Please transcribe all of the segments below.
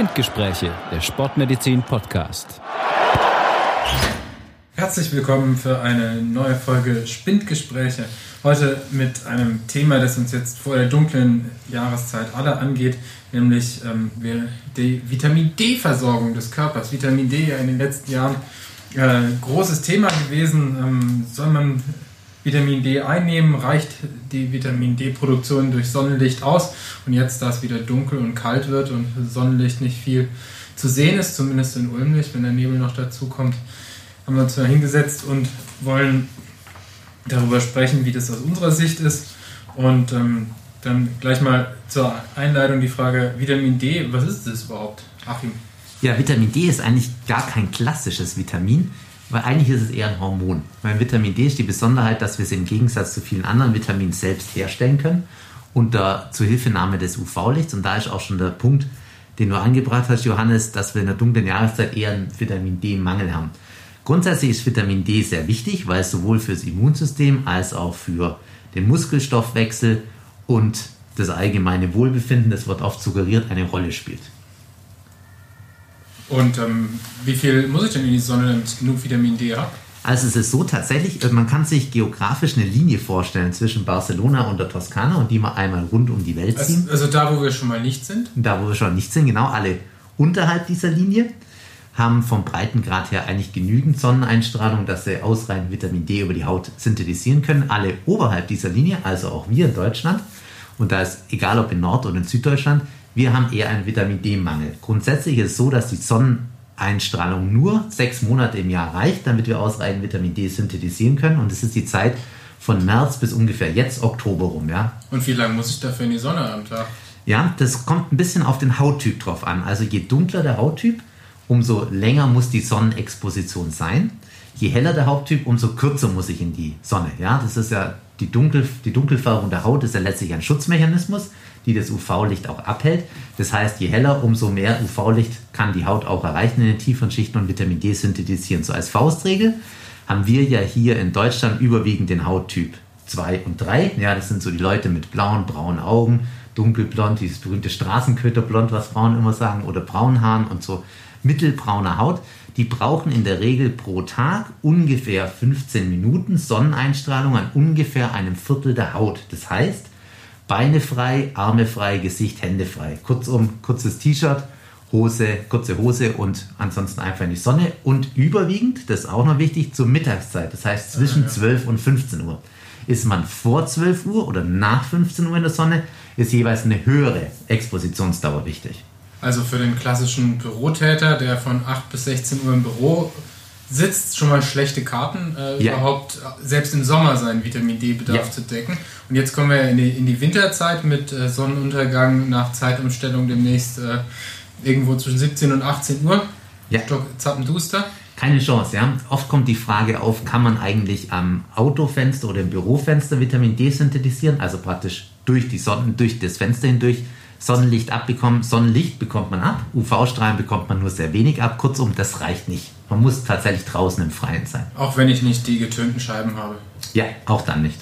Spindgespräche, der Sportmedizin Podcast. Herzlich willkommen für eine neue Folge Spindgespräche. Heute mit einem Thema, das uns jetzt vor der dunklen Jahreszeit alle angeht, nämlich ähm, die Vitamin D-Versorgung des Körpers. Vitamin D ja in den letzten Jahren äh, großes Thema gewesen. Ähm, soll man Vitamin D einnehmen, reicht die Vitamin D-Produktion durch Sonnenlicht aus. Und jetzt, da es wieder dunkel und kalt wird und Sonnenlicht nicht viel zu sehen ist, zumindest in Ulm nicht, wenn der Nebel noch dazu kommt, haben wir uns da hingesetzt und wollen darüber sprechen, wie das aus unserer Sicht ist. Und ähm, dann gleich mal zur Einleitung die Frage, Vitamin D, was ist das überhaupt? Achim. Ja, Vitamin D ist eigentlich gar kein klassisches Vitamin. Weil eigentlich ist es eher ein Hormon. Weil Vitamin D ist die Besonderheit, dass wir es im Gegensatz zu vielen anderen Vitaminen selbst herstellen können unter Zuhilfenahme des UV-Lichts. Und da ist auch schon der Punkt, den du angebracht hast, Johannes, dass wir in der dunklen Jahreszeit eher einen Vitamin D-Mangel haben. Grundsätzlich ist Vitamin D sehr wichtig, weil es sowohl für das Immunsystem als auch für den Muskelstoffwechsel und das allgemeine Wohlbefinden, das wird oft suggeriert, eine Rolle spielt. Und ähm, wie viel muss ich denn in die Sonne, damit ich genug Vitamin D habe? Also es ist so tatsächlich, äh, man kann sich geografisch eine Linie vorstellen zwischen Barcelona und der Toskana und die mal einmal rund um die Welt ziehen. Also, also da, wo wir schon mal nicht sind? Da, wo wir schon mal nicht sind, genau, alle unterhalb dieser Linie haben vom Breitengrad her eigentlich genügend Sonneneinstrahlung, dass sie ausreichend Vitamin D über die Haut synthetisieren können. Alle oberhalb dieser Linie, also auch wir in Deutschland, und da ist egal ob in Nord- oder in Süddeutschland, wir haben eher einen Vitamin D-Mangel. Grundsätzlich ist es so, dass die Sonneneinstrahlung nur sechs Monate im Jahr reicht, damit wir ausreichend Vitamin D synthetisieren können. Und das ist die Zeit von März bis ungefähr jetzt Oktober rum. Ja? Und wie lange muss ich dafür in die Sonne am Tag? Ja, das kommt ein bisschen auf den Hauttyp drauf an. Also je dunkler der Hauttyp, umso länger muss die Sonnenexposition sein. Je heller der Hauttyp, umso kürzer muss ich in die Sonne. Ja, das ist ja die, Dunkel, die Dunkelfärbung der Haut ist ja letztlich ein Schutzmechanismus die das UV-Licht auch abhält. Das heißt, je heller, umso mehr UV-Licht kann die Haut auch erreichen in den tieferen Schichten und Vitamin D synthetisieren. So als Faustregel haben wir ja hier in Deutschland überwiegend den Hauttyp 2 und 3. Ja, das sind so die Leute mit blauen, braunen Augen, dunkelblond, dieses berühmte Straßenköterblond, was Frauen immer sagen, oder braunen Haaren und so mittelbrauner Haut. Die brauchen in der Regel pro Tag ungefähr 15 Minuten Sonneneinstrahlung an ungefähr einem Viertel der Haut. Das heißt, Beine frei, Arme frei, Gesicht, Hände frei. Kurzum, kurzes T-Shirt, Hose, kurze Hose und ansonsten einfach in die Sonne. Und überwiegend, das ist auch noch wichtig, zur Mittagszeit. Das heißt zwischen 12 und 15 Uhr. Ist man vor 12 Uhr oder nach 15 Uhr in der Sonne, ist jeweils eine höhere Expositionsdauer wichtig. Also für den klassischen Bürotäter, der von 8 bis 16 Uhr im Büro sitzt, schon mal schlechte Karten, äh, ja. überhaupt selbst im Sommer seinen Vitamin D-Bedarf ja. zu decken. Und jetzt kommen wir in die, in die Winterzeit mit äh, Sonnenuntergang nach Zeitumstellung demnächst äh, irgendwo zwischen 17 und 18 Uhr. Ja. Stock, zappenduster. Keine Chance, ja. Oft kommt die Frage auf, kann man eigentlich am Autofenster oder im Bürofenster Vitamin D synthetisieren, also praktisch durch die Sonnen, durch das Fenster hindurch Sonnenlicht abbekommen. Sonnenlicht bekommt man ab, UV-Strahlen bekommt man nur sehr wenig ab. Kurzum, das reicht nicht. Man muss tatsächlich draußen im Freien sein. Auch wenn ich nicht die getönten Scheiben habe. Ja, auch dann nicht.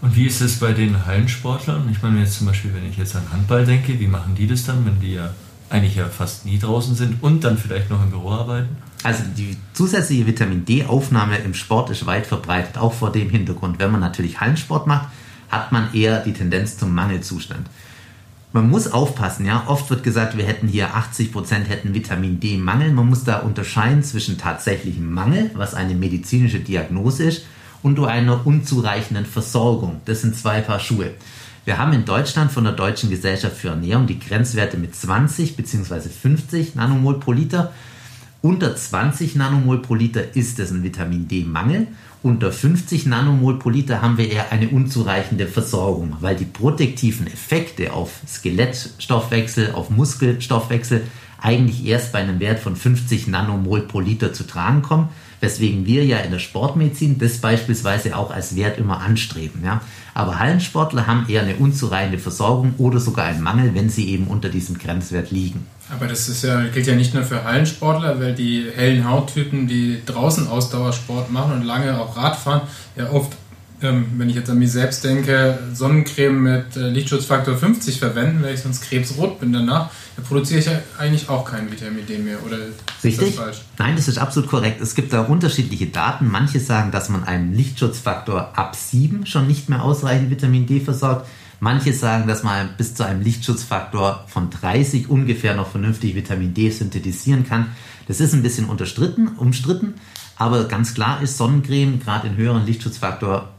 Und wie ist es bei den Hallensportlern? Ich meine jetzt zum Beispiel, wenn ich jetzt an Handball denke, wie machen die das dann, wenn die ja eigentlich ja fast nie draußen sind und dann vielleicht noch im Büro arbeiten? Also die zusätzliche Vitamin D-Aufnahme im Sport ist weit verbreitet, auch vor dem Hintergrund. Wenn man natürlich Hallensport macht, hat man eher die Tendenz zum Mangelzustand man muss aufpassen, ja. Oft wird gesagt, wir hätten hier 80 Prozent hätten Vitamin D-Mangel. Man muss da unterscheiden zwischen tatsächlichem Mangel, was eine medizinische Diagnose ist, und einer unzureichenden Versorgung. Das sind zwei Paar Schuhe. Wir haben in Deutschland von der Deutschen Gesellschaft für Ernährung die Grenzwerte mit 20 bzw. 50 Nanomol pro Liter. Unter 20 Nanomol pro Liter ist es ein Vitamin D-Mangel unter 50 Nanomol pro Liter haben wir eher eine unzureichende Versorgung, weil die protektiven Effekte auf Skelettstoffwechsel, auf Muskelstoffwechsel eigentlich erst bei einem Wert von 50 Nanomol pro Liter zu tragen kommen, weswegen wir ja in der Sportmedizin das beispielsweise auch als Wert immer anstreben. Ja. Aber Hallensportler haben eher eine unzureichende Versorgung oder sogar einen Mangel, wenn sie eben unter diesem Grenzwert liegen. Aber das ist ja, gilt ja nicht nur für Hallensportler, weil die hellen Hauttypen, die draußen Ausdauersport machen und lange auch Rad fahren, ja oft ähm, wenn ich jetzt an mich selbst denke, Sonnencreme mit äh, Lichtschutzfaktor 50 verwenden, weil ich sonst krebsrot bin danach, dann produziere ich ja eigentlich auch kein Vitamin D mehr. Oder Richtig? Ist das falsch? Nein, das ist absolut korrekt. Es gibt da unterschiedliche Daten. Manche sagen, dass man einen Lichtschutzfaktor ab 7 schon nicht mehr ausreichend Vitamin D versorgt. Manche sagen, dass man bis zu einem Lichtschutzfaktor von 30 ungefähr noch vernünftig Vitamin D synthetisieren kann. Das ist ein bisschen umstritten, umstritten, aber ganz klar ist, Sonnencreme gerade in höheren Lichtschutzfaktor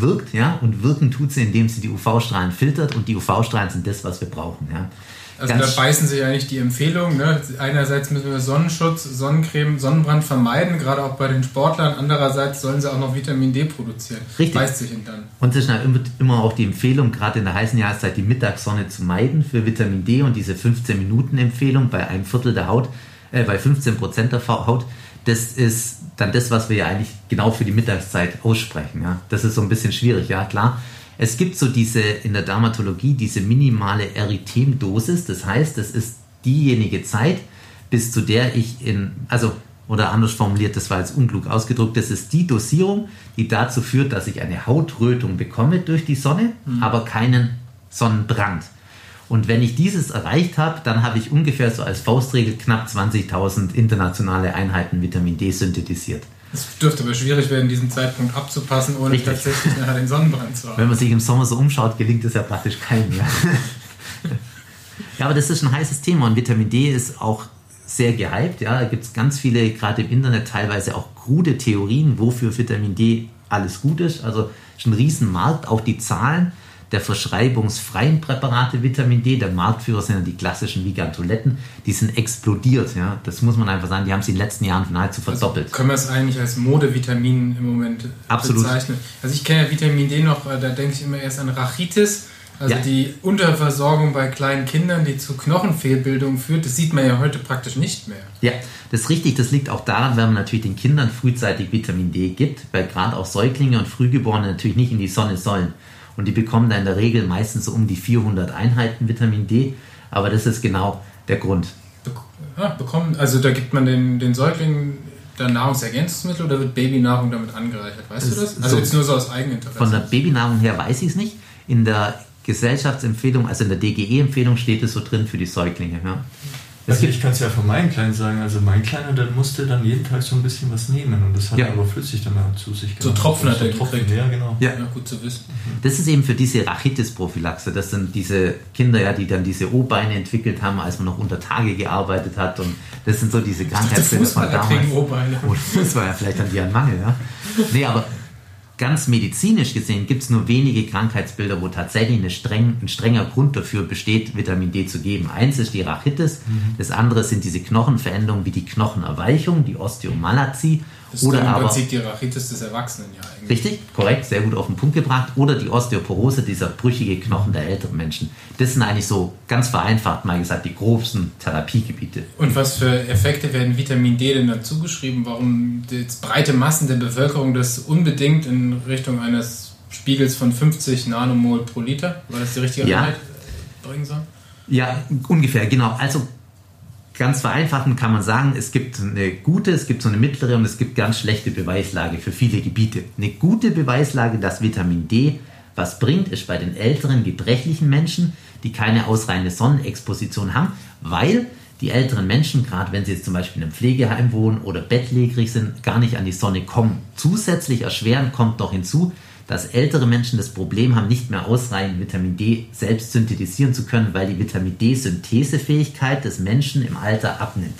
wirkt, ja, und wirken tut sie, indem sie die UV-Strahlen filtert und die UV-Strahlen sind das, was wir brauchen, ja. Also Ganz da beißen sich eigentlich die Empfehlungen. Ne? Einerseits müssen wir Sonnenschutz, Sonnencreme, Sonnenbrand vermeiden, gerade auch bei den Sportlern. Andererseits sollen sie auch noch Vitamin D produzieren. Richtig. Beißt sich dann. Und es ist immer auch die Empfehlung, gerade in der heißen Jahreszeit die Mittagssonne zu meiden für Vitamin D und diese 15 Minuten Empfehlung bei einem Viertel der Haut, äh, bei 15 Prozent der Haut. Das ist dann das, was wir ja eigentlich genau für die Mittagszeit aussprechen. Ja? Das ist so ein bisschen schwierig, ja klar. Es gibt so diese in der Dermatologie diese minimale Erythemdosis, das heißt, das ist diejenige Zeit, bis zu der ich in, also oder anders formuliert, das war jetzt unklug ausgedrückt, das ist die Dosierung, die dazu führt, dass ich eine Hautrötung bekomme durch die Sonne, mhm. aber keinen Sonnenbrand. Und wenn ich dieses erreicht habe, dann habe ich ungefähr so als Faustregel knapp 20.000 internationale Einheiten Vitamin D synthetisiert. Es dürfte aber schwierig werden, diesen Zeitpunkt abzupassen, ohne Richtig. tatsächlich nachher den Sonnenbrand zu haben. Wenn man sich im Sommer so umschaut, gelingt es ja praktisch keinem. Ja. ja, aber das ist ein heißes Thema und Vitamin D ist auch sehr gehypt. Ja, da gibt es ganz viele, gerade im Internet, teilweise auch krude Theorien, wofür Vitamin D alles gut ist. Also ist ein Riesenmarkt, auch die Zahlen der verschreibungsfreien Präparate Vitamin D, der Marktführer sind ja die klassischen Vigantoletten, die sind explodiert. Ja? Das muss man einfach sagen, die haben sie in den letzten Jahren nahezu also verdoppelt. Also können wir es eigentlich als Modevitamin im Moment Absolut. bezeichnen? Also ich kenne ja Vitamin D noch, äh, da denke ich immer erst an Rachitis. Also ja. die Unterversorgung bei kleinen Kindern, die zu Knochenfehlbildungen führt, das sieht man ja heute praktisch nicht mehr. Ja, das ist richtig. Das liegt auch daran, wenn man natürlich den Kindern frühzeitig Vitamin D gibt, weil gerade auch Säuglinge und Frühgeborene natürlich nicht in die Sonne sollen. Und die bekommen da in der Regel meistens so um die 400 Einheiten Vitamin D. Aber das ist genau der Grund. Ja, bekommen, also da gibt man den, den Säuglingen dann Nahrungsergänzungsmittel oder wird Babynahrung damit angereichert? Weißt das du das? Also so, jetzt nur so aus Eigeninteresse. Von der Babynahrung her weiß ich es nicht. In der Gesellschaftsempfehlung, also in der DGE-Empfehlung steht es so drin für die Säuglinge. Ja. Also ich kann es ja von meinen Kleinen sagen, also mein Kleiner, der musste dann jeden Tag so ein bisschen was nehmen und das hat ja. er aber flüssig dann mal zu sich genommen. So Tropfen hat er so Tropfen, ja, genau. Ja. ja. gut zu wissen. Das ist eben für diese Rachitis-Prophylaxe, das sind diese Kinder, ja, die dann diese O-Beine entwickelt haben, als man noch unter Tage gearbeitet hat und das sind so diese Krankheitsbilder von damals. Das war ja vielleicht an dir ein Mangel, ja. Nee, aber ganz medizinisch gesehen gibt es nur wenige Krankheitsbilder, wo tatsächlich eine streng, ein strenger Grund dafür besteht, Vitamin D zu geben. Eins ist die Rachitis, mhm. das andere sind diese Knochenveränderungen wie die Knochenerweichung, die Osteomalazie das ist oder im aber, Prinzip die Rachitis des Erwachsenen ja eigentlich. Richtig, korrekt, sehr gut auf den Punkt gebracht. Oder die Osteoporose, dieser brüchige Knochen der älteren Menschen. Das sind eigentlich so ganz vereinfacht mal gesagt die grobsten Therapiegebiete. Und was für Effekte werden Vitamin D denn dann zugeschrieben? Warum jetzt breite Massen der Bevölkerung das unbedingt in Richtung eines Spiegels von 50 Nanomol pro Liter, weil das die richtige ja. Einheit bringen soll? Ja, ungefähr, genau. Also ganz vereinfachen kann man sagen, es gibt eine gute, es gibt so eine mittlere und es gibt ganz schlechte Beweislage für viele Gebiete. Eine gute Beweislage, dass Vitamin D was bringt, ist bei den älteren, gebrechlichen Menschen, die keine ausreichende Sonnenexposition haben, weil die älteren Menschen, gerade wenn sie jetzt zum Beispiel in einem Pflegeheim wohnen oder bettlägerig sind, gar nicht an die Sonne kommen. Zusätzlich erschweren kommt noch hinzu, dass ältere Menschen das Problem haben, nicht mehr ausreichend Vitamin D selbst synthetisieren zu können, weil die Vitamin D-Synthesefähigkeit des Menschen im Alter abnimmt.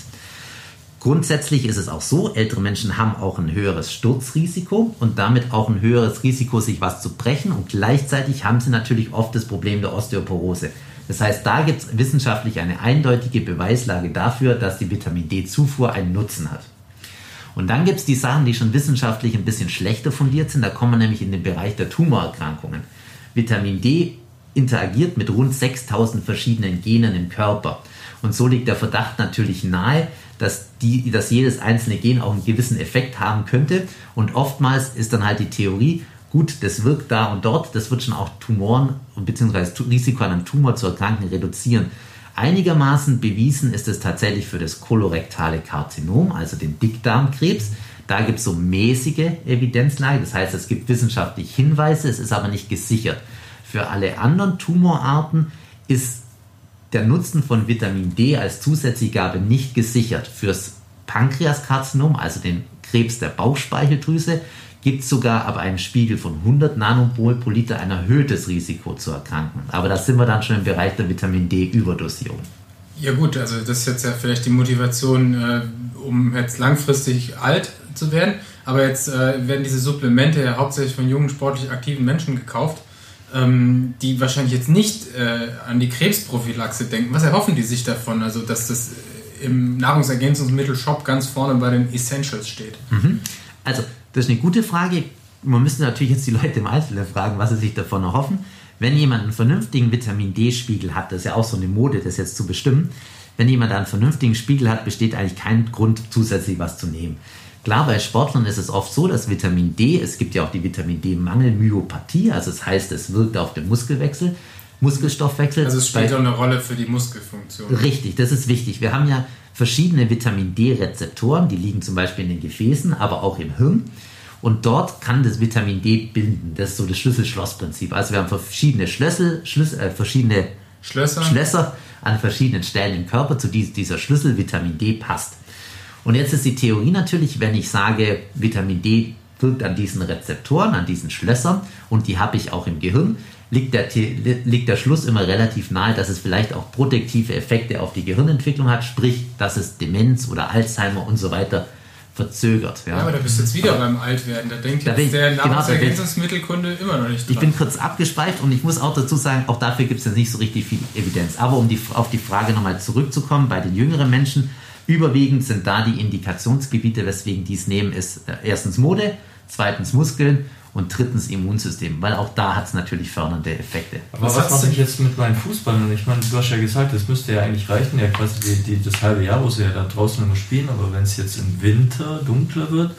Grundsätzlich ist es auch so, ältere Menschen haben auch ein höheres Sturzrisiko und damit auch ein höheres Risiko, sich was zu brechen und gleichzeitig haben sie natürlich oft das Problem der Osteoporose. Das heißt, da gibt es wissenschaftlich eine eindeutige Beweislage dafür, dass die Vitamin D-Zufuhr einen Nutzen hat. Und dann gibt es die Sachen, die schon wissenschaftlich ein bisschen schlechter fundiert sind. Da kommen wir nämlich in den Bereich der Tumorerkrankungen. Vitamin D interagiert mit rund 6000 verschiedenen Genen im Körper. Und so liegt der Verdacht natürlich nahe, dass, die, dass jedes einzelne Gen auch einen gewissen Effekt haben könnte. Und oftmals ist dann halt die Theorie, gut, das wirkt da und dort, das wird schon auch Tumoren bzw. Risiko an einem Tumor zu erkranken reduzieren. Einigermaßen bewiesen ist es tatsächlich für das kolorektale Karzinom, also den Dickdarmkrebs. Da gibt es so mäßige Evidenzlage, das heißt, es gibt wissenschaftlich Hinweise, es ist aber nicht gesichert. Für alle anderen Tumorarten ist der Nutzen von Vitamin D als Zusatzgabe nicht gesichert. Fürs Pankreaskarzinom, also den Krebs der Bauchspeicheldrüse, gibt es sogar ab einem Spiegel von 100 Nanomol pro Liter ein erhöhtes Risiko zu erkranken. Aber da sind wir dann schon im Bereich der Vitamin D-Überdosierung. Ja gut, also das ist jetzt ja vielleicht die Motivation, äh, um jetzt langfristig alt zu werden. Aber jetzt äh, werden diese Supplemente ja hauptsächlich von jungen, sportlich aktiven Menschen gekauft, ähm, die wahrscheinlich jetzt nicht äh, an die Krebsprophylaxe denken. Was erhoffen die sich davon? Also dass das im Nahrungsergänzungsmittel-Shop ganz vorne bei den Essentials steht. Mhm. Also das ist eine gute Frage. Man müsste natürlich jetzt die Leute im Einzelnen fragen, was sie sich davon erhoffen. Wenn jemand einen vernünftigen Vitamin D-Spiegel hat, das ist ja auch so eine Mode, das jetzt zu bestimmen, wenn jemand einen vernünftigen Spiegel hat, besteht eigentlich kein Grund, zusätzlich was zu nehmen. Klar, bei Sportlern ist es oft so, dass Vitamin D, es gibt ja auch die Vitamin D-Mangelmyopathie, also das heißt, es wirkt auf den Muskelwechsel, Muskelstoffwechsel. Also es spielt auch eine Rolle für die Muskelfunktion. Richtig, das ist wichtig. Wir haben ja verschiedene Vitamin D-Rezeptoren, die liegen zum Beispiel in den Gefäßen, aber auch im Hirn. Und dort kann das Vitamin D binden. Das ist so das Schlüssel-Schloss-Prinzip. Also wir haben verschiedene Schlüssel, Schlüssel äh, verschiedene Schlösser. Schlösser an verschiedenen Stellen im Körper, zu die dieser Schlüssel Vitamin D passt. Und jetzt ist die Theorie natürlich, wenn ich sage, Vitamin D wirkt an diesen Rezeptoren, an diesen Schlössern und die habe ich auch im Gehirn, liegt der, liegt der Schluss immer relativ nahe, dass es vielleicht auch protektive Effekte auf die Gehirnentwicklung hat, sprich, dass es Demenz oder Alzheimer und so weiter verzögert. Ja, ja aber da bist du jetzt wieder beim Altwerden. Da denkt da jetzt der genau, Nahrungsergänzungsmittelkunde immer noch nicht dran. Ich bin kurz abgespeift und ich muss auch dazu sagen, auch dafür gibt es ja nicht so richtig viel Evidenz. Aber um die, auf die Frage nochmal zurückzukommen, bei den jüngeren Menschen, überwiegend sind da die Indikationsgebiete, weswegen dies nehmen, ist äh, erstens Mode, zweitens Muskeln und drittens Immunsystem, weil auch da hat es natürlich fördernde Effekte. Aber was, was mache ich jetzt mit meinen Fußballern? Ich meine, du hast ja gesagt, das müsste ja eigentlich reichen, ja quasi die, die, das halbe Jahr, wo sie ja da draußen immer spielen, aber wenn es jetzt im Winter dunkler wird,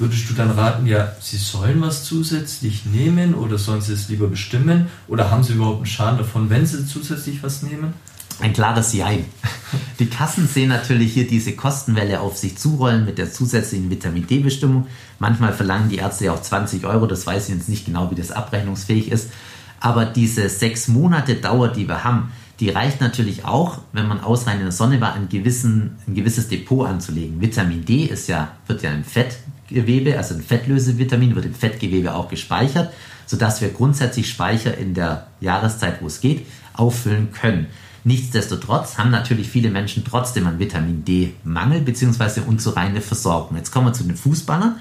würdest du dann raten, ja, sie sollen was zusätzlich nehmen oder sollen sie es lieber bestimmen oder haben sie überhaupt einen Schaden davon, wenn sie zusätzlich was nehmen? Ein klares Jein. Die Kassen sehen natürlich hier diese Kostenwelle auf sich zurollen mit der zusätzlichen Vitamin D-Bestimmung. Manchmal verlangen die Ärzte ja auch 20 Euro, das weiß ich jetzt nicht genau, wie das abrechnungsfähig ist. Aber diese sechs Monate Dauer, die wir haben, die reicht natürlich auch, wenn man ausreichend in der Sonne war, ein, gewissen, ein gewisses Depot anzulegen. Vitamin D ist ja, wird ja im Fettgewebe, also ein Fettlösevitamin, wird im Fettgewebe auch gespeichert, sodass wir grundsätzlich Speicher in der Jahreszeit, wo es geht, auffüllen können. Nichtsdestotrotz haben natürlich viele Menschen trotzdem einen Vitamin D-Mangel bzw. unzureichende Versorgung. Jetzt kommen wir zu den Fußballern.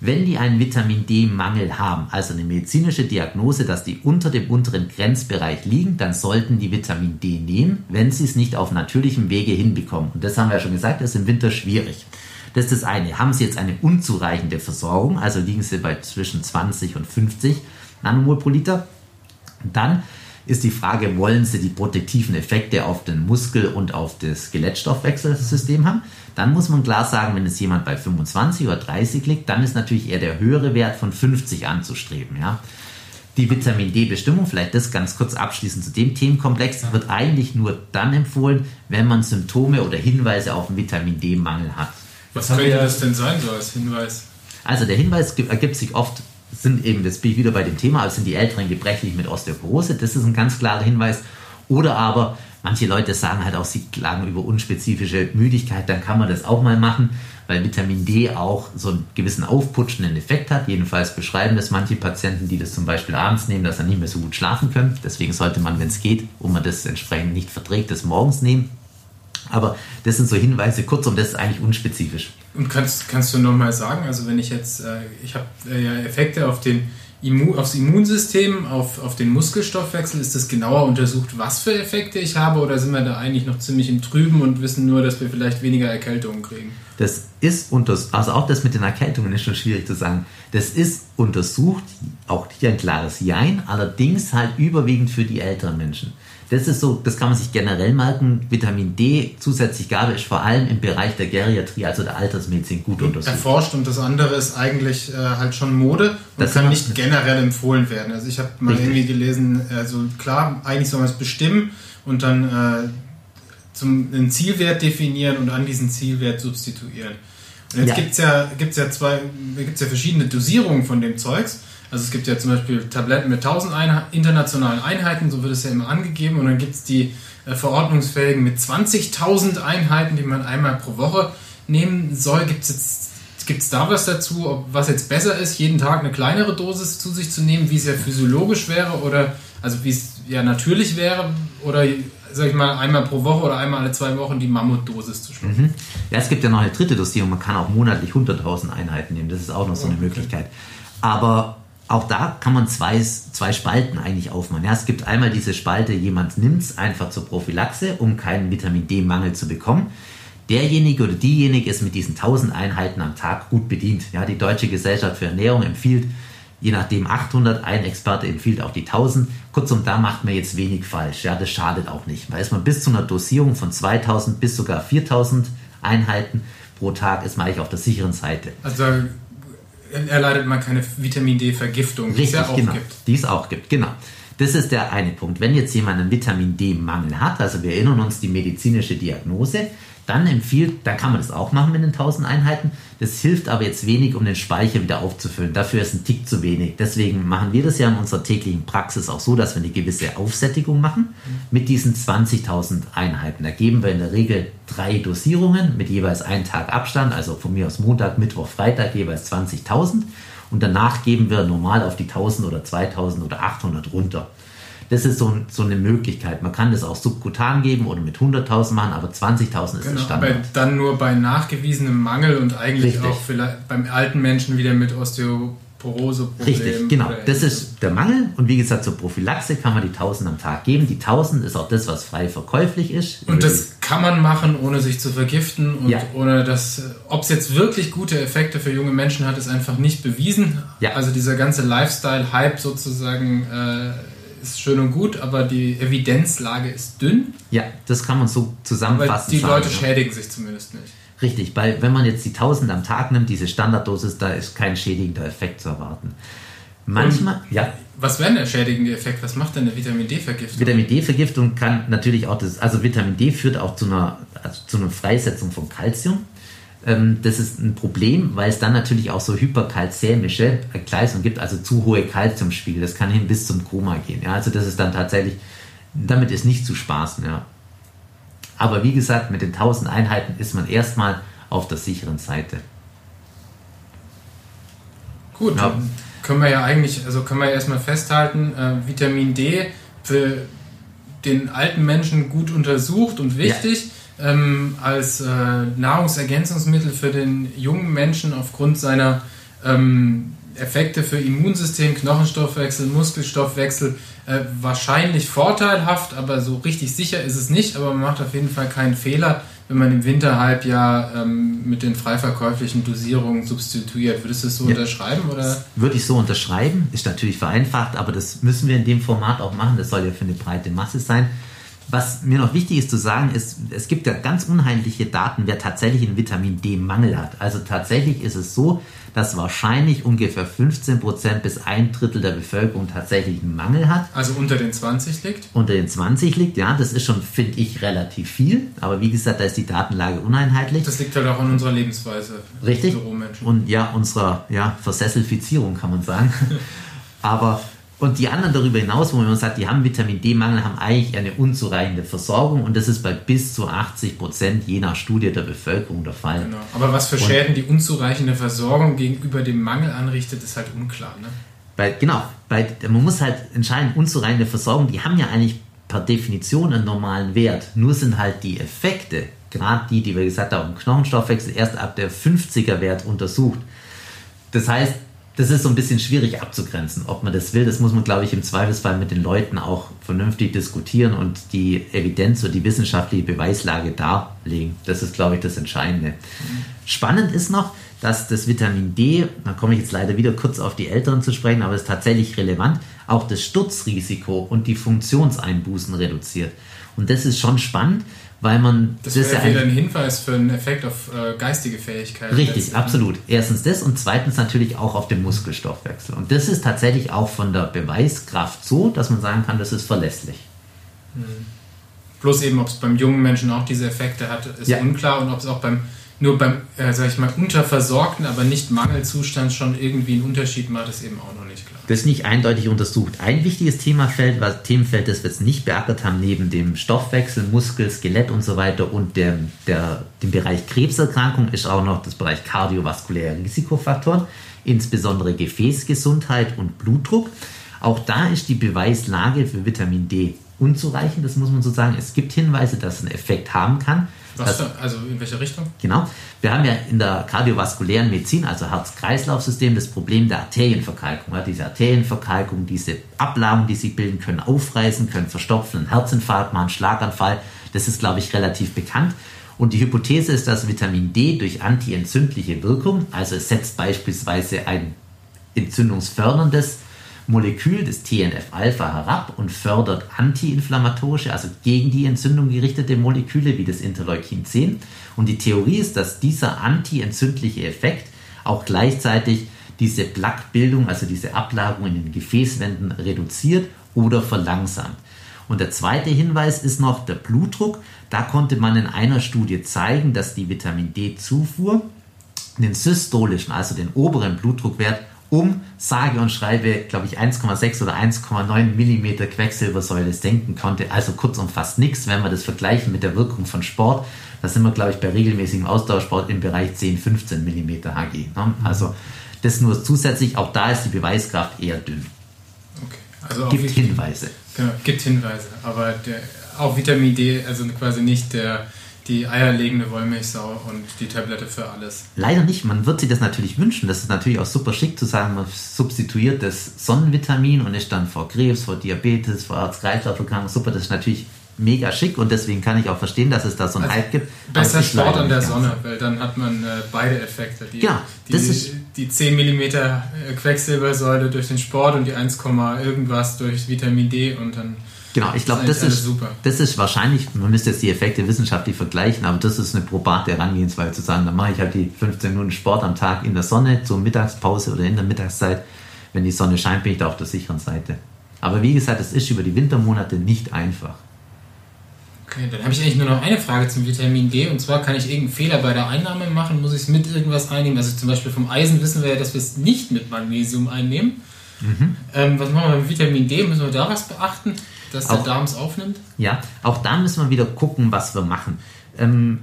Wenn die einen Vitamin D-Mangel haben, also eine medizinische Diagnose, dass die unter dem unteren Grenzbereich liegen, dann sollten die Vitamin D nehmen, wenn sie es nicht auf natürlichem Wege hinbekommen. Und das haben wir ja schon gesagt, das ist im Winter schwierig. Das ist das eine. Haben Sie jetzt eine unzureichende Versorgung, also liegen Sie bei zwischen 20 und 50 Nanomol pro Liter, dann ist die Frage, wollen sie die protektiven Effekte auf den Muskel- und auf das Skelettstoffwechselsystem haben? Dann muss man klar sagen, wenn es jemand bei 25 oder 30 liegt, dann ist natürlich eher der höhere Wert von 50 anzustreben. Ja? Die Vitamin D-Bestimmung, vielleicht das ganz kurz abschließend zu dem Themenkomplex, wird eigentlich nur dann empfohlen, wenn man Symptome oder Hinweise auf einen Vitamin D-Mangel hat. Was könnte das denn sein, so als Hinweis? Also der Hinweis ergibt sich oft sind eben, das bin ich wieder bei dem Thema, sind die Älteren gebrechlich mit Osteoporose, das ist ein ganz klarer Hinweis. Oder aber manche Leute sagen halt auch, sie klagen über unspezifische Müdigkeit, dann kann man das auch mal machen, weil Vitamin D auch so einen gewissen aufputschenden Effekt hat. Jedenfalls beschreiben das manche Patienten, die das zum Beispiel abends nehmen, dass sie nicht mehr so gut schlafen können. Deswegen sollte man, wenn es geht, und man das entsprechend nicht verträgt, das morgens nehmen. Aber das sind so Hinweise, kurzum, das ist eigentlich unspezifisch. Und kannst, kannst du nochmal sagen, also wenn ich jetzt, äh, ich habe äh, ja Effekte auf den Immun, aufs Immunsystem, auf, auf den Muskelstoffwechsel, ist das genauer untersucht, was für Effekte ich habe oder sind wir da eigentlich noch ziemlich im Trüben und wissen nur, dass wir vielleicht weniger Erkältungen kriegen? Das ist untersucht, also auch das mit den Erkältungen ist schon schwierig zu sagen. Das ist untersucht, auch hier ein klares Jein, allerdings halt überwiegend für die älteren Menschen. Das ist so, das kann man sich generell merken. Vitamin D zusätzlich Gabe ist vor allem im Bereich der Geriatrie, also der Altersmedizin, gut untersucht. Erforscht und das andere ist eigentlich äh, halt schon Mode und das kann nicht generell empfohlen werden. Also ich habe mal richtig. irgendwie gelesen, also klar, eigentlich soll man es bestimmen und dann äh, zum, einen Zielwert definieren und an diesen Zielwert substituieren. Und jetzt Ja. gibt's ja, gibt's ja zwei, gibt's ja verschiedene Dosierungen von dem Zeugs. Also es gibt ja zum Beispiel Tabletten mit 1000 Einhe internationalen Einheiten, so wird es ja immer angegeben. Und dann gibt's die äh, verordnungsfähigen mit 20.000 Einheiten, die man einmal pro Woche nehmen soll. Gibt's jetzt Gibt's da was dazu, ob, was jetzt besser ist, jeden Tag eine kleinere Dosis zu sich zu nehmen, wie es ja physiologisch wäre oder also wie es ja natürlich wäre oder sag ich mal einmal pro Woche oder einmal alle zwei Wochen die Mammutdosis zu schlucken? Ja, es gibt ja noch eine dritte Dosierung. Man kann auch monatlich 100.000 Einheiten nehmen. Das ist auch noch so eine Okay. Möglichkeit. Aber auch da kann man zwei, zwei Spalten eigentlich aufmachen. Ja, es gibt einmal diese Spalte, jemand nimmt es einfach zur Prophylaxe, um keinen Vitamin D-Mangel zu bekommen. Derjenige oder diejenige ist mit diesen 1000 Einheiten am Tag gut bedient. Ja, die Deutsche Gesellschaft für Ernährung empfiehlt je nachdem 800, ein Experte empfiehlt auch die 1000. Kurzum, da macht man jetzt wenig falsch. Ja, das schadet auch nicht. Weil ist man bis zu einer Dosierung von 2000 bis sogar 4000 Einheiten pro Tag ist man eigentlich auf der sicheren Seite. Also erleidet man keine Vitamin D-Vergiftung, die es ja auch genau. gibt. Die es auch gibt, genau. Das ist der eine Punkt. Wenn jetzt jemand einen Vitamin D-Mangel hat, also wir erinnern uns die medizinische Diagnose, dann empfiehlt, dann kann man das auch machen mit den 1000 Einheiten. Das hilft aber jetzt wenig, um den Speicher wieder aufzufüllen. Dafür ist ein Tick zu wenig. Deswegen machen wir das ja in unserer täglichen Praxis auch so, dass wir eine gewisse Aufsättigung machen mit diesen 20.000 Einheiten. Da geben wir in der Regel drei Dosierungen mit jeweils einen Tag Abstand, also von mir aus Montag, Mittwoch, Freitag jeweils 20.000 und danach geben wir normal auf die 1000 oder 2000 oder 800 runter. Das ist so, so eine Möglichkeit. Man kann das auch subkutan geben oder mit 100.000 machen, aber 20.000 ist der Genau, Standard. aber dann nur bei nachgewiesenem Mangel und eigentlich Richtig. auch vielleicht beim alten Menschen wieder mit Osteoporose-Problemen. Richtig, genau. Das ist der Mangel. Und wie gesagt, zur Prophylaxe kann man die 1000 am Tag geben. Die 1000 ist auch das, was frei verkäuflich ist. Und das kann man machen, ohne sich zu vergiften und Ja. ohne dass, ob es jetzt wirklich gute Effekte für junge Menschen hat, ist einfach nicht bewiesen. Ja. Also dieser ganze Lifestyle-Hype sozusagen äh, ist schön und gut, aber die Evidenzlage ist dünn, ja, das kann man so weil zusammenfassen. die sagen, Leute ja. schädigen sich zumindest nicht. Richtig, weil wenn man jetzt die 1000 am Tag nimmt, diese Standarddosis, da ist kein schädigender Effekt zu erwarten. Manchmal, ja, Was wäre der schädigende Effekt? Was macht denn eine Vitamin D-Vergiftung? Vitamin D-Vergiftung kann natürlich auch das, also Vitamin D führt auch zu einer, also zu einer Freisetzung von Kalzium. Ähm, das ist ein Problem, weil es dann natürlich auch so hyperkalzämische Gleisungen gibt, also zu hohe Kalziumspiegel. Das kann hin bis zum Koma gehen. Ja, also das ist dann tatsächlich, damit ist nicht zu spaßen. Ja. Aber wie gesagt, mit den 1000 Einheiten ist man erstmal auf der sicheren Seite. Gut, Ja. können wir ja eigentlich, also können wir erstmal festhalten, äh, Vitamin D für den alten Menschen gut untersucht und wichtig. Ähm, als äh, Nahrungsergänzungsmittel für den jungen Menschen aufgrund seiner ähm, Effekte für Immunsystem, Knochenstoffwechsel, Muskelstoffwechsel äh, wahrscheinlich vorteilhaft, aber so richtig sicher ist es nicht. Aber man macht auf jeden Fall keinen Fehler, wenn man im Winterhalbjahr ähm, mit den frei verkäuflichen Dosierungen substituiert. Würdest du es so Ja. unterschreiben? Oder? Würde ich so unterschreiben, ist natürlich vereinfacht, aber das müssen wir in dem Format auch machen. Das soll ja für eine breite Masse sein. Was mir noch wichtig ist zu sagen, ist, es gibt ja ganz unheimliche Daten, wer tatsächlich einen Vitamin D-Mangel hat. Also tatsächlich ist es so, dass wahrscheinlich ungefähr 15% bis ein Drittel der Bevölkerung tatsächlich einen Mangel hat. Also unter den 20 liegt? Unter den 20 liegt, ja, das ist schon, finde ich, relativ viel. Aber wie gesagt, da ist die Datenlage uneinheitlich. Das liegt halt auch an unserer Lebensweise. Richtig. Und ja, unserer ja, Versesselfizierung kann man sagen. Aber und die anderen darüber hinaus, wo man sagt, die haben Vitamin D-Mangel, haben eigentlich eine unzureichende Versorgung und das ist bei bis zu 80 Prozent je nach Studie der Bevölkerung der Fall. Genau. Aber was für Und- Schäden die unzureichende Versorgung gegenüber dem Mangel anrichtet, ist halt unklar. Ne? Bei, genau, bei, man muss halt entscheiden, unzureichende Versorgung, die haben ja eigentlich per Definition einen normalen Wert. Nur sind halt die Effekte, gerade die, die wir gesagt haben, Knochenstoffwechsel, erst ab der 50er Wert untersucht. Das heißt, das ist so ein bisschen schwierig abzugrenzen, ob man das will. Das muss man, glaube ich, im Zweifelsfall mit den Leuten auch vernünftig diskutieren und die Evidenz oder die wissenschaftliche Beweislage darlegen. Das ist, glaube ich, das Entscheidende. Spannend ist noch, dass das Vitamin D, da komme ich jetzt leider wieder kurz auf die Älteren zu sprechen, aber es ist tatsächlich relevant, auch das Sturzrisiko und die Funktionseinbußen reduziert. Und das ist schon spannend, weil man Das das wäre ja wieder ein Hinweis für einen Effekt auf äh, geistige Fähigkeiten. Richtig, absolut. Erstens das und zweitens natürlich auch auf den Muskelstoffwechsel. Und das ist tatsächlich auch von der Beweiskraft so, dass man sagen kann, das ist verlässlich. Bloß eben, ob es beim jungen Menschen auch diese Effekte hat, ist Ja. unklar und ob es auch beim nur beim, äh, sag ich mal, unterversorgten, aber nicht Mangelzustand schon irgendwie einen Unterschied macht, ist eben auch noch nicht klar. Das ist nicht eindeutig untersucht. Ein wichtiges Themafeld, was, Themenfeld, das wir jetzt nicht beackert haben, neben dem Stoffwechsel, Muskel, Skelett und so weiter und dem, der, dem Bereich Krebserkrankung, ist auch noch das Bereich kardiovaskuläre Risikofaktoren, insbesondere Gefäßgesundheit und Blutdruck. Auch da ist die Beweislage für Vitamin D unzureichend, das muss man so sagen. Es gibt Hinweise, dass es einen Effekt haben kann. Was für, also in welche Richtung? Genau. Wir haben ja in der kardiovaskulären Medizin, also Herz-Kreislauf-System, das Problem der Arterienverkalkung. Ja, diese Arterienverkalkung, diese Ablagen, die sie bilden, können aufreißen, können verstopfen, einen Herzinfarkt machen, Schlaganfall. Das ist, glaube ich, relativ bekannt. Und die Hypothese ist, dass Vitamin D durch antientzündliche Wirkung, also es setzt beispielsweise ein entzündungsförderndes Molekül des TNF-Alpha herab und fördert antiinflammatorische, also gegen die Entzündung gerichtete Moleküle wie das Interleukin 10. Und die Theorie ist, dass dieser antientzündliche Effekt auch gleichzeitig diese Plaquebildung, also diese Ablagerung in den Gefäßwänden reduziert oder verlangsamt. Und der zweite Hinweis ist noch der Blutdruck. Da konnte man in einer Studie zeigen, dass die Vitamin D-Zufuhr den systolischen, also den oberen Blutdruckwert um sage und schreibe, glaube ich, 1,6 oder 1,9 mm Quecksilbersäule senken konnte. Also kurz und fast nichts, wenn wir das vergleichen mit der Wirkung von Sport. Da sind wir, glaube ich, bei regelmäßigem Ausdauersport im Bereich 10, 15 mm Hg. Ne? Also das nur zusätzlich, auch da ist die Beweiskraft eher dünn. Okay. Also gibt Hinweise. Genau, gibt Hinweise. Aber der, auch Vitamin D, also quasi nicht der die eierlegende Wollmilchsau und die Tablette für alles. Leider nicht. Man wird sich das natürlich wünschen. Das ist natürlich auch super schick zu sagen, man substituiert das Sonnenvitamin und ist dann vor Krebs, vor Diabetes, vor Herz-Kreislauf-Erkrankungen. Super, das ist natürlich mega schick und deswegen kann ich auch verstehen, dass es da so einen also Hype gibt. Besser Sport an der Sonne, weil dann hat man äh, beide Effekte. Die, ja, das die, ist die 10 mm äh, Quecksilbersäule durch den Sport und die 1, irgendwas durch Vitamin D und dann Genau, ich glaube, das, ist, das ist wahrscheinlich, man müsste jetzt die Effekte wissenschaftlich vergleichen, aber das ist eine probate Herangehensweise zu sagen, dann mache ich halt die 15 Minuten Sport am Tag in der Sonne zur Mittagspause oder in der Mittagszeit. Wenn die Sonne scheint, bin ich da auf der sicheren Seite. Aber wie gesagt, es ist über die Wintermonate nicht einfach. Okay, dann habe ich eigentlich nur noch eine Frage zum Vitamin D. Und zwar kann ich irgendeinen Fehler bei der Einnahme machen? Muss ich es mit irgendwas einnehmen? Also zum Beispiel vom Eisen wissen wir ja, dass wir es nicht mit Magnesium einnehmen. Mhm. Ähm, was machen wir mit Vitamin D? Müssen wir da was beachten? Dass der Darm es aufnimmt? Ja, auch da müssen wir wieder gucken, was wir machen. Ähm,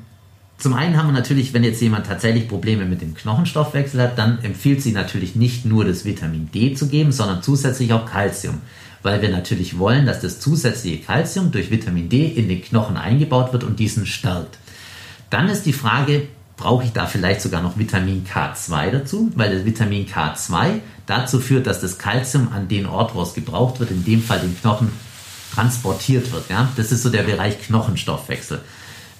zum einen haben wir natürlich, wenn jetzt jemand tatsächlich Probleme mit dem Knochenstoffwechsel hat, dann empfiehlt sie natürlich nicht nur das Vitamin D zu geben, sondern zusätzlich auch Kalzium. Weil wir natürlich wollen, dass das zusätzliche Kalzium durch Vitamin D in den Knochen eingebaut wird und diesen stärkt. Dann ist die Frage, brauche ich da vielleicht sogar noch Vitamin K2 dazu? Weil das Vitamin K2 dazu führt, dass das Kalzium an den Ort, wo es gebraucht wird, in dem Fall den Knochen, transportiert wird. Ja? Das ist so der Bereich Knochenstoffwechsel.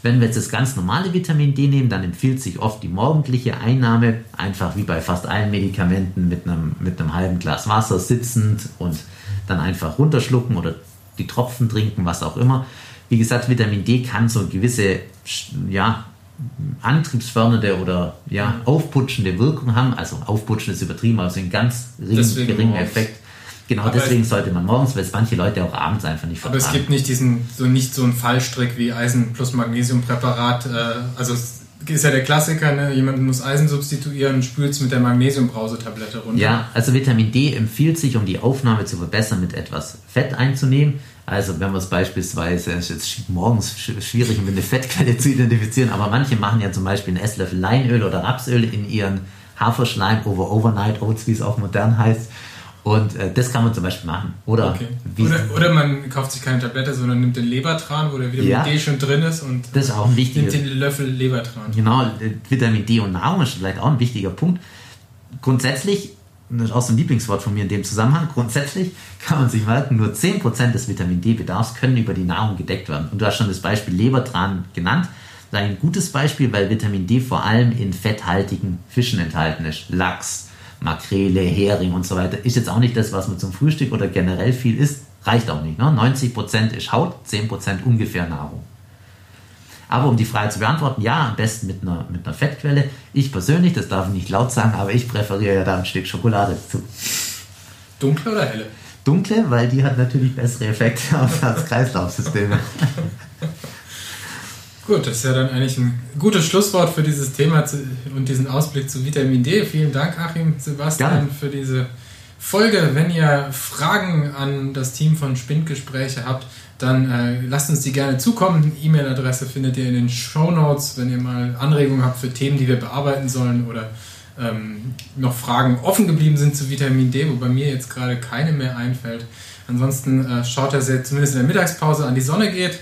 Wenn wir jetzt das ganz normale Vitamin D nehmen, dann empfiehlt sich oft die morgendliche Einnahme, einfach wie bei fast allen Medikamenten mit einem, mit einem halben Glas Wasser sitzend und dann einfach runterschlucken oder die Tropfen trinken, was auch immer. Wie gesagt, Vitamin D kann so gewisse ja, antriebsfördernde oder ja, aufputschende Wirkung haben. Also aufputschen ist übertrieben, aber so ein ganz geringer Effekt. Genau, aber deswegen sollte man morgens, weil es manche Leute auch abends einfach nicht vertragen. Aber es gibt nicht diesen, so nicht so einen Fallstrick wie Eisen plus Magnesiumpräparat. Äh, also es ist ja der Klassiker, ne? jemand muss Eisen substituieren und spült es mit der Magnesiumbrausetablette runter. Ja, also Vitamin D empfiehlt sich, um die Aufnahme zu verbessern, mit etwas Fett einzunehmen. Also wenn man es beispielsweise, ist jetzt morgens schwierig, um eine Fettquelle zu identifizieren, aber manche machen ja zum Beispiel einen Esslöffel Leinöl oder Rapsöl in ihren Haferschleim over Overnight Oats, wie es auch modern heißt. Und äh, das kann man zum Beispiel machen. Oder, okay. oder, oder, man kauft sich keine Tablette, sondern nimmt den Lebertran, wo der Vitamin ja, D schon drin ist und das ist auch ein wichtiger, nimmt den Löffel Lebertran. Genau, Vitamin D und Nahrung ist vielleicht auch ein wichtiger Punkt. Grundsätzlich, das ist auch so ein Lieblingswort von mir in dem Zusammenhang, grundsätzlich kann man sich merken, nur 10% des Vitamin D-Bedarfs können über die Nahrung gedeckt werden. Und du hast schon das Beispiel Lebertran genannt. Das ist ein gutes Beispiel, weil Vitamin D vor allem in fetthaltigen Fischen enthalten ist. Lachs, Makrele, Hering und so weiter, ist jetzt auch nicht das, was man zum Frühstück oder generell viel isst. Reicht auch nicht. Ne? 90% ist Haut, 10% ungefähr Nahrung. Aber um die Frage zu beantworten, ja, am besten mit einer, mit einer Fettquelle. Ich persönlich, das darf ich nicht laut sagen, aber ich präferiere ja da ein Stück Schokolade dazu. Dunkle oder helle? Dunkle, weil die hat natürlich bessere Effekte auf das Kreislaufsystem. Gut, das ist ja dann eigentlich ein gutes Schlusswort für dieses Thema und diesen Ausblick zu Vitamin D. Vielen Dank, Achim, Sebastian, Gerne. für diese Folge. Wenn ihr Fragen an das Team von Spindgespräche habt, dann äh, lasst uns die gerne zukommen. E-Mail-Adresse findet ihr in den Show Notes, wenn ihr mal Anregungen habt für Themen, die wir bearbeiten sollen oder ähm, noch Fragen offen geblieben sind zu Vitamin D, wo bei mir jetzt gerade keine mehr einfällt. Ansonsten äh, schaut, dass ihr zumindest in der Mittagspause an die Sonne geht